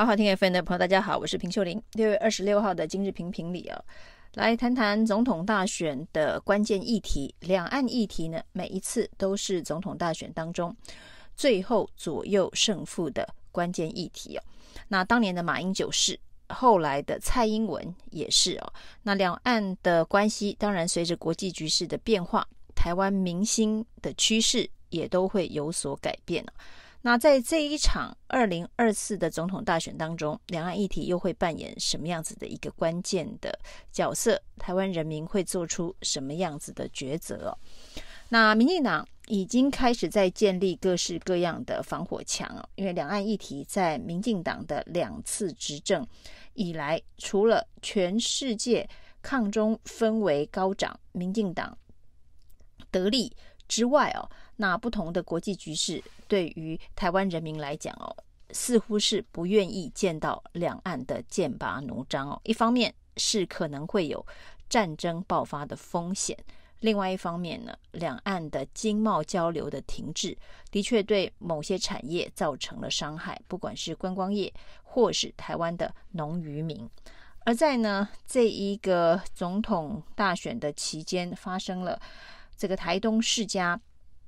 好好听 FM 的朋友，大家好，我是平秀玲。六月二十六号的今日评评里啊，来谈谈总统大选的关键议题。两岸议题呢，每一次都是总统大选当中最后左右胜负的关键议题哦。那当年的马英九是，后来的蔡英文也是哦。那两岸的关系，当然随着国际局势的变化，台湾民心的趋势也都会有所改变。那在这一场二零二四的总统大选当中，两岸议题又会扮演什么样子的一个关键的角色？台湾人民会做出什么样子的抉择？那民进党已经开始在建立各式各样的防火墙哦，因为两岸议题在民进党的两次执政以来，除了全世界抗中氛围高涨，民进党得利之外哦。那不同的国际局势对于台湾人民来讲哦，似乎是不愿意见到两岸的剑拔弩张哦。一方面是可能会有战争爆发的风险，另外一方面呢，两岸的经贸交流的停滞，的确对某些产业造成了伤害，不管是观光业或是台湾的农渔民。而在呢这一个总统大选的期间，发生了这个台东世家。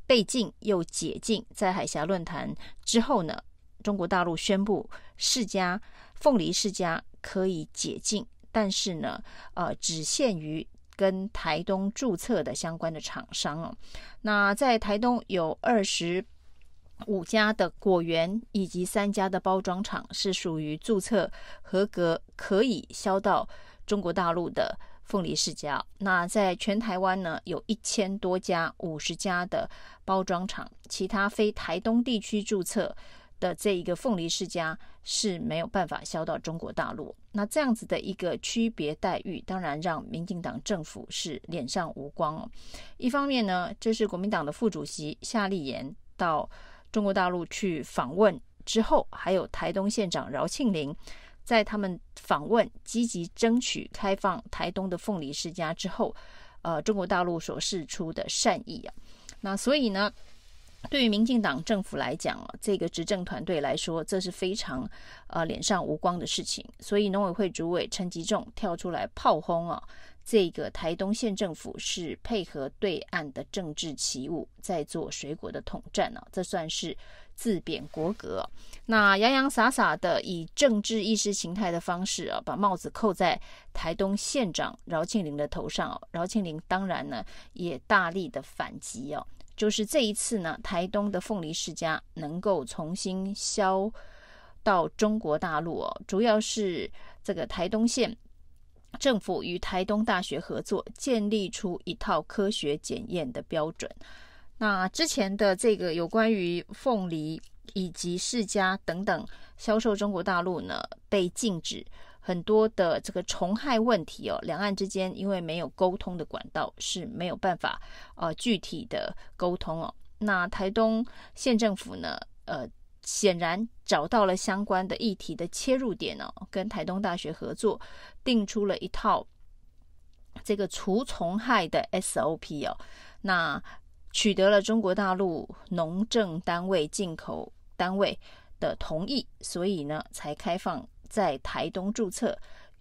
被禁又解禁，在海峡论坛之后呢，中国大陆宣布世家凤梨世家可以解禁，但是呢，呃，只限于跟台东注册的相关的厂商哦。那在台东有二十五家的果园以及三家的包装厂是属于注册合格，可以销到中国大陆的。凤梨世家，那在全台湾呢，有一千多家、五十家的包装厂，其他非台东地区注册的这一个凤梨世家是没有办法销到中国大陆。那这样子的一个区别待遇，当然让民进党政府是脸上无光哦。一方面呢，这是国民党的副主席夏立言到中国大陆去访问之后，还有台东县长饶庆铃。在他们访问、积极争取开放台东的凤梨世家之后，呃，中国大陆所释出的善意啊，那所以呢，对于民进党政府来讲啊，这个执政团队来说，这是非常呃脸上无光的事情。所以农委会主委陈吉仲跳出来炮轰啊，这个台东县政府是配合对岸的政治起舞，在做水果的统战啊，这算是。自贬国格，那洋洋洒洒的以政治意识形态的方式啊，把帽子扣在台东县长饶庆铃的头上。饶庆铃当然呢也大力的反击哦，就是这一次呢，台东的凤梨世家能够重新销到中国大陆哦，主要是这个台东县政府与台东大学合作，建立出一套科学检验的标准。那之前的这个有关于凤梨以及世家等等销售中国大陆呢，被禁止，很多的这个虫害问题哦，两岸之间因为没有沟通的管道，是没有办法呃具体的沟通哦。那台东县政府呢，呃，显然找到了相关的议题的切入点哦，跟台东大学合作，定出了一套这个除虫害的 SOP 哦，那。取得了中国大陆农政单位、进口单位的同意，所以呢，才开放在台东注册，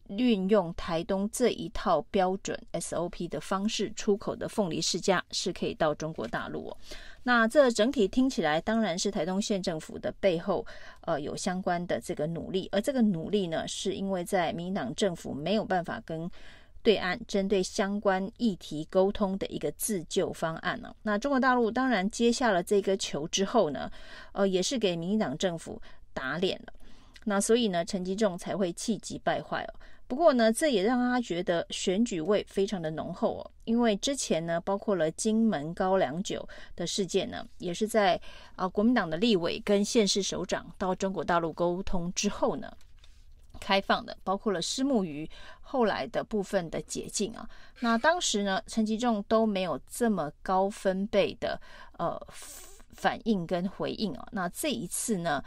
运用台东这一套标准 SOP 的方式出口的凤梨世家是可以到中国大陆哦。那这整体听起来，当然是台东县政府的背后，呃，有相关的这个努力，而这个努力呢，是因为在民进党政府没有办法跟。对岸针对相关议题沟通的一个自救方案呢？那中国大陆当然接下了这个球之后呢，呃，也是给民进党政府打脸了。那所以呢，陈吉仲才会气急败坏哦。不过呢，这也让他觉得选举味非常的浓厚哦，因为之前呢，包括了金门高粱酒的事件呢，也是在啊国民党的立委跟县市首长到中国大陆沟通之后呢。开放的，包括了虱目鱼后来的部分的解禁啊，那当时呢，陈吉仲都没有这么高分贝的呃反应跟回应啊，那这一次呢，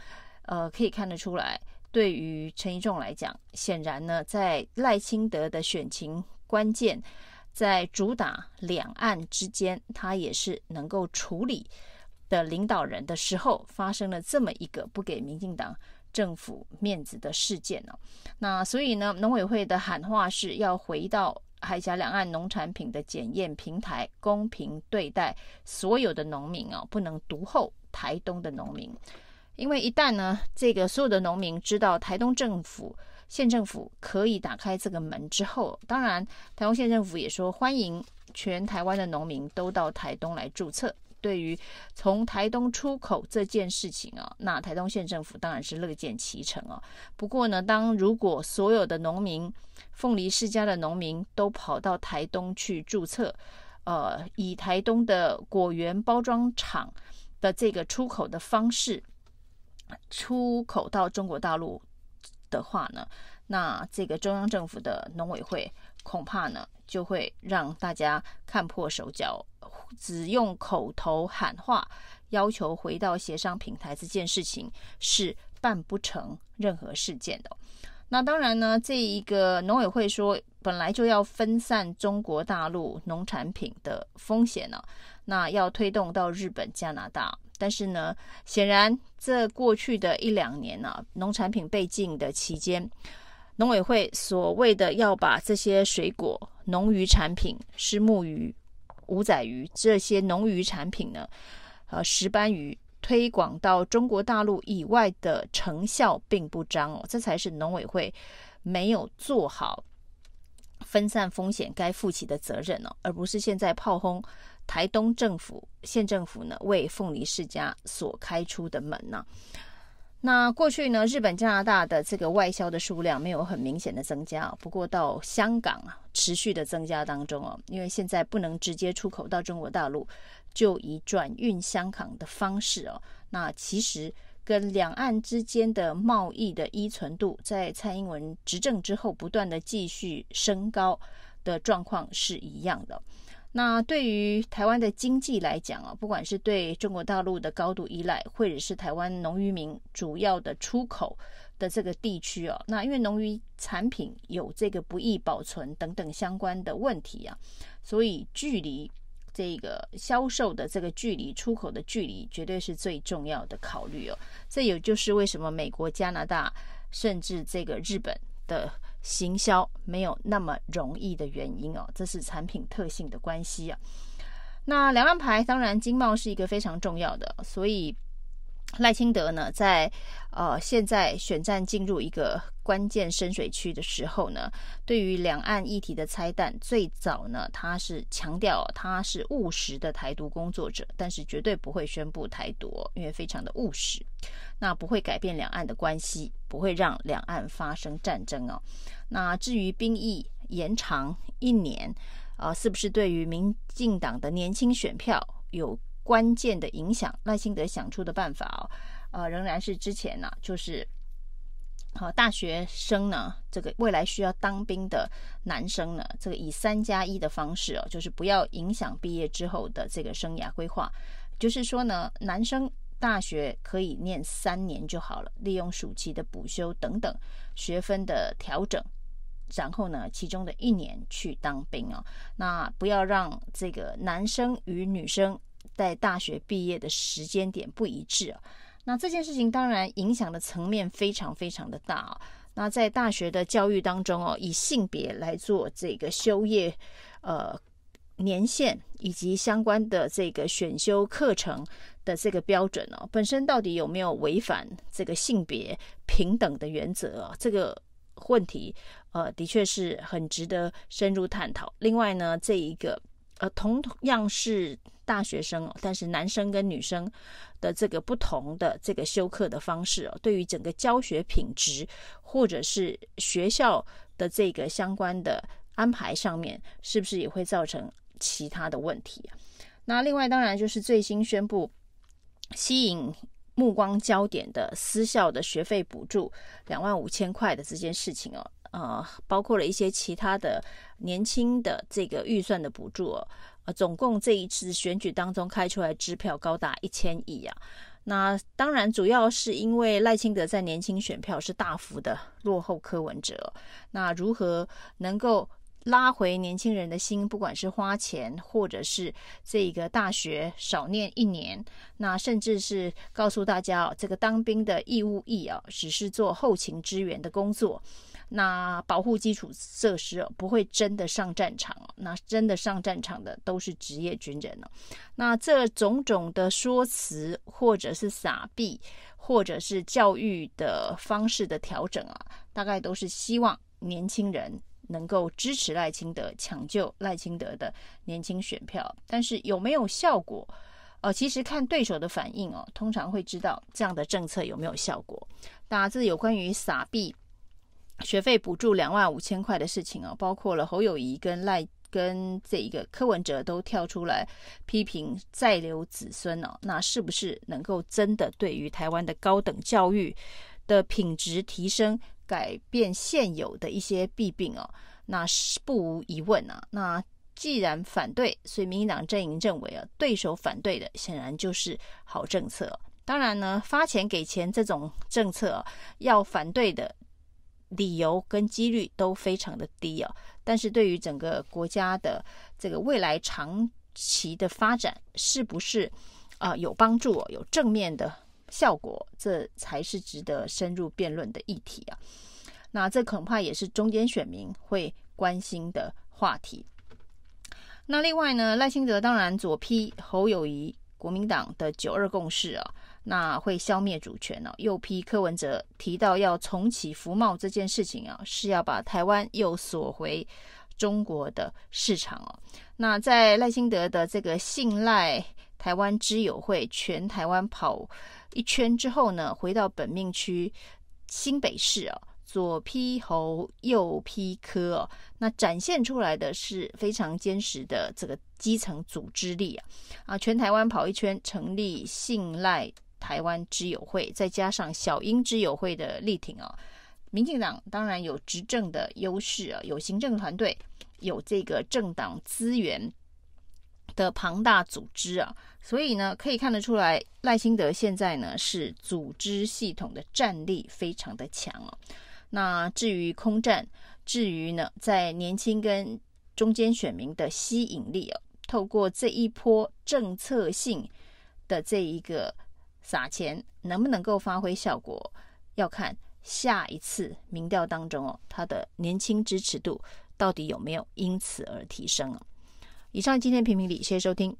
呃，可以看得出来，对于陈吉仲来讲，显然呢，在赖清德的选情关键，在主打两岸之间，他也是能够处理的领导人的时候，发生了这么一个不给民进党。政府面子的事件呢。那所以呢，农委会的喊话是要回到海峡两岸农产品的检验平台，公平对待所有的农民啊，不能独厚台东的农民。因为一旦呢，这个所有的农民知道台东政府、县政府可以打开这个门之后，当然台东县政府也说欢迎全台湾的农民都到台东来注册。对于从台东出口这件事情啊，那台东县政府当然是乐见其成啊。不过呢，当如果所有的农民，凤梨世家的农民都跑到台东去注册，呃，以台东的果园包装厂的这个出口的方式出口到中国大陆的话呢，那这个中央政府的农委会恐怕呢就会让大家看破手脚。只用口头喊话要求回到协商平台这件事情是办不成任何事件的。那当然呢，这一个农委会说本来就要分散中国大陆农产品的风险呢，那要推动到日本、加拿大。但是呢，显然这过去的一两年呢，农产品被禁的期间，农委会所谓的要把这些水果、农渔产品、虱目鱼。五仔鱼这些农渔产品呢，呃，石斑鱼推广到中国大陆以外的成效并不彰哦，这才是农委会没有做好分散风险该负起的责任哦，而不是现在炮轰台东政府、县政府呢为凤梨世家所开出的门呢。那过去呢，日本、加拿大的这个外销的数量没有很明显的增加，不过到香港啊，持续的增加当中哦，因为现在不能直接出口到中国大陆，就以转运香港的方式哦，那其实跟两岸之间的贸易的依存度，在蔡英文执政之后不断的继续升高的状况是一样的。那对于台湾的经济来讲啊，不管是对中国大陆的高度依赖，或者是台湾农渔民主要的出口的这个地区啊，那因为农渔产品有这个不易保存等等相关的问题啊，所以距离这个销售的这个距离、出口的距离，绝对是最重要的考虑哦。这也就是为什么美国、加拿大甚至这个日本的。行销没有那么容易的原因哦，这是产品特性的关系啊。那两岸牌当然经贸是一个非常重要的，所以赖清德呢，在呃现在选战进入一个关键深水区的时候呢，对于两岸议题的拆弹，最早呢他是强调他是务实的台独工作者，但是绝对不会宣布台独，因为非常的务实。那不会改变两岸的关系，不会让两岸发生战争哦。那至于兵役延长一年，啊、呃，是不是对于民进党的年轻选票有关键的影响？赖清德想出的办法哦，呃，仍然是之前呢、就是好、大学生呢，这个未来需要当兵的男生呢，这个以三加一的方式哦，就是不要影响毕业之后的这个生涯规划，就是说呢，男生。大学可以念三年就好了，利用暑期的补修等等学分的调整，然后呢，其中的一年去当兵哦。那不要让这个男生与女生在大学毕业的时间点不一致啊。那这件事情当然影响的层面非常非常的大啊。那在大学的教育当中哦，以性别来做这个修业，呃。年限以及相关的这个选修课程的这个标准哦，本身到底有没有违反这个性别平等的原则啊？这个问题呃，的确是很值得深入探讨。另外呢，这一个呃，同样是大学生哦，但是男生跟女生的这个不同的这个修课的方式哦，对于整个教学品质或者是学校的这个相关的安排上面，是不是也会造成？其他的问题，那另外当然就是最新宣布吸引目光焦点的私校的学费补助两万五千块的这件事情哦，呃，包括了一些其他的年轻的这个预算的补助，呃，总共这一次选举当中开出来支票高达一千亿啊。那当然主要是因为赖清德在年轻选票是大幅的落后柯文哲，那如何能够？拉回年轻人的心，不管是花钱，或者是这个大学少念一年，那甚至是告诉大家哦，这个当兵的义务役啊，只是做后勤支援的工作，那保护基础设施哦，不会真的上战场哦，那真的上战场的都是职业军人了。那这种种的说辞，或者是撒币，或者是教育的方式的调整啊，大概都是希望年轻人。能够支持赖清德，抢救赖清德的年轻选票，但是有没有效果？呃，其实看对手的反应哦，通常会知道这样的政策有没有效果。大致有关于撒币学费补助两万五千块的事情哦，包括了侯友谊跟赖跟这一个柯文哲都跳出来批评再留子孙哦，那是不是能够真的对于台湾的高等教育的品质提升？改变现有的一些弊病哦，那是不无疑问啊。那既然反对，所以民进党阵营认为啊，对手反对的显然就是好政策。当然呢，发钱给钱这种政策啊，要反对的理由跟几率都非常的低啊。但是对于整个国家的这个未来长期的发展，是不是啊有帮助，有正面的？效果，这才是值得深入辩论的议题啊！那这恐怕也是中间选民会关心的话题。那另外呢，赖清德当然左批侯友谊国民党的九二共识啊，那会消灭主权啊；右批柯文哲提到要重启服贸这件事情啊，是要把台湾又锁回中国的市场啊。那在赖清德的这个信赖台湾之友会全台湾跑。一圈之后呢，回到本命区新北市啊，左批侯，右批柯哦，那展现出来的是非常坚实的这个基层组织力啊啊！全台湾跑一圈，成立信赖台湾之友会，再加上小英之友会的力挺啊，民进党当然有执政的优势啊，有行政团队，有这个政党资源的庞大组织啊。所以呢，可以看得出来，赖清德现在呢是组织系统的战力非常的强哦。那至于空战，至于呢在年轻跟中间选民的吸引力哦，透过这一波政策性的这一个撒钱，能不能够发挥效果，要看下一次民调当中哦，他的年轻支持度到底有没有因此而提升哦。以上今天评评理，谢谢收听。